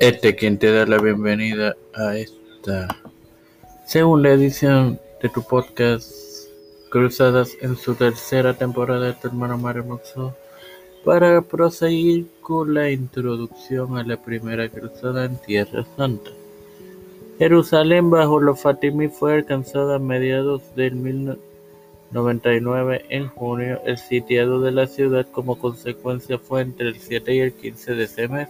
Este quien te da la bienvenida a esta segunda edición de tu podcast Cruzadas en su tercera temporada de tu hermano Mario Moxo para proseguir con la introducción a la primera cruzada en Tierra Santa. Jerusalén bajo los Fatimí fue alcanzada a mediados del 1099 en junio. El sitiado de la ciudad como consecuencia fue entre el 7 y el 15 de ese mes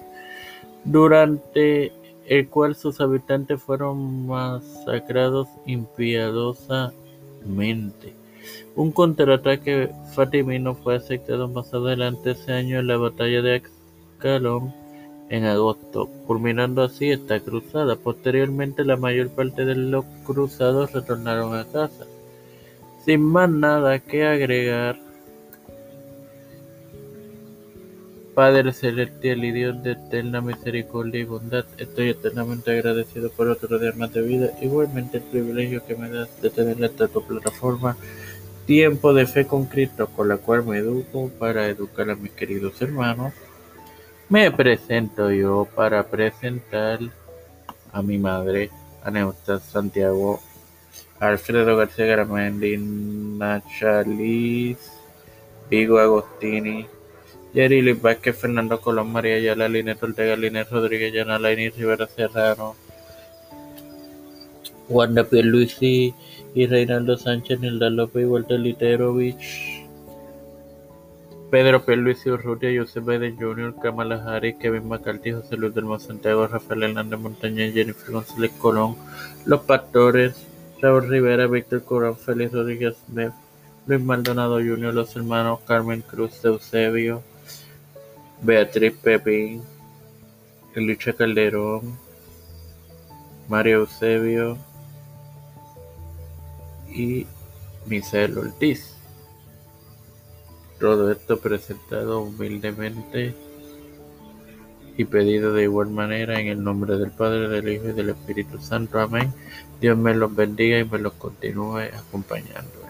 durante el cual sus habitantes fueron masacrados impiadosamente. Un contraataque fatimino fue aceptado más adelante ese año en la batalla de Ascalón en agosto, culminando así esta cruzada. Posteriormente la mayor parte de los cruzados retornaron a casa. Sin más nada que agregar, Padre celestial y Dios de eterna misericordia y bondad, estoy eternamente agradecido por otro día más de vida, igualmente el privilegio que me das de tener esta tu plataforma Tiempo de Fe con Cristo, con la cual me educo para educar a mis queridos hermanos. Me presento yo para presentar a mi madre, Aneusta Santiago, Alfredo García Garamendi, Nachalis, Vigo Agostini, Jerry Luis Fernando Colón, María Ayala, Linet Ortega, Linet Rodríguez, Yana Lainez, Rivera Serrano, Wanda Pierluisi y Reinaldo Sánchez, Nilda López Walter Literovich, Pedro Pierluisi Urrutia, Joseph Biden Jr., Kamala Harris, Kevin McCarthy, José Luis del Santiago, Rafael Hernández Montaña, Jennifer González Colón, Los Pastores, Raúl Rivera, Víctor Corón, Félix Rodríguez Luis Maldonado Jr., los hermanos Carmen Cruz, Eusebio, Beatriz Pepín, Lucha Calderón, Mario Eusebio y Misael Ortiz. Todo esto presentado humildemente y pedido de igual manera en el nombre del Padre, del Hijo y del Espíritu Santo. Amén. Dios me los bendiga y me los continúe acompañando.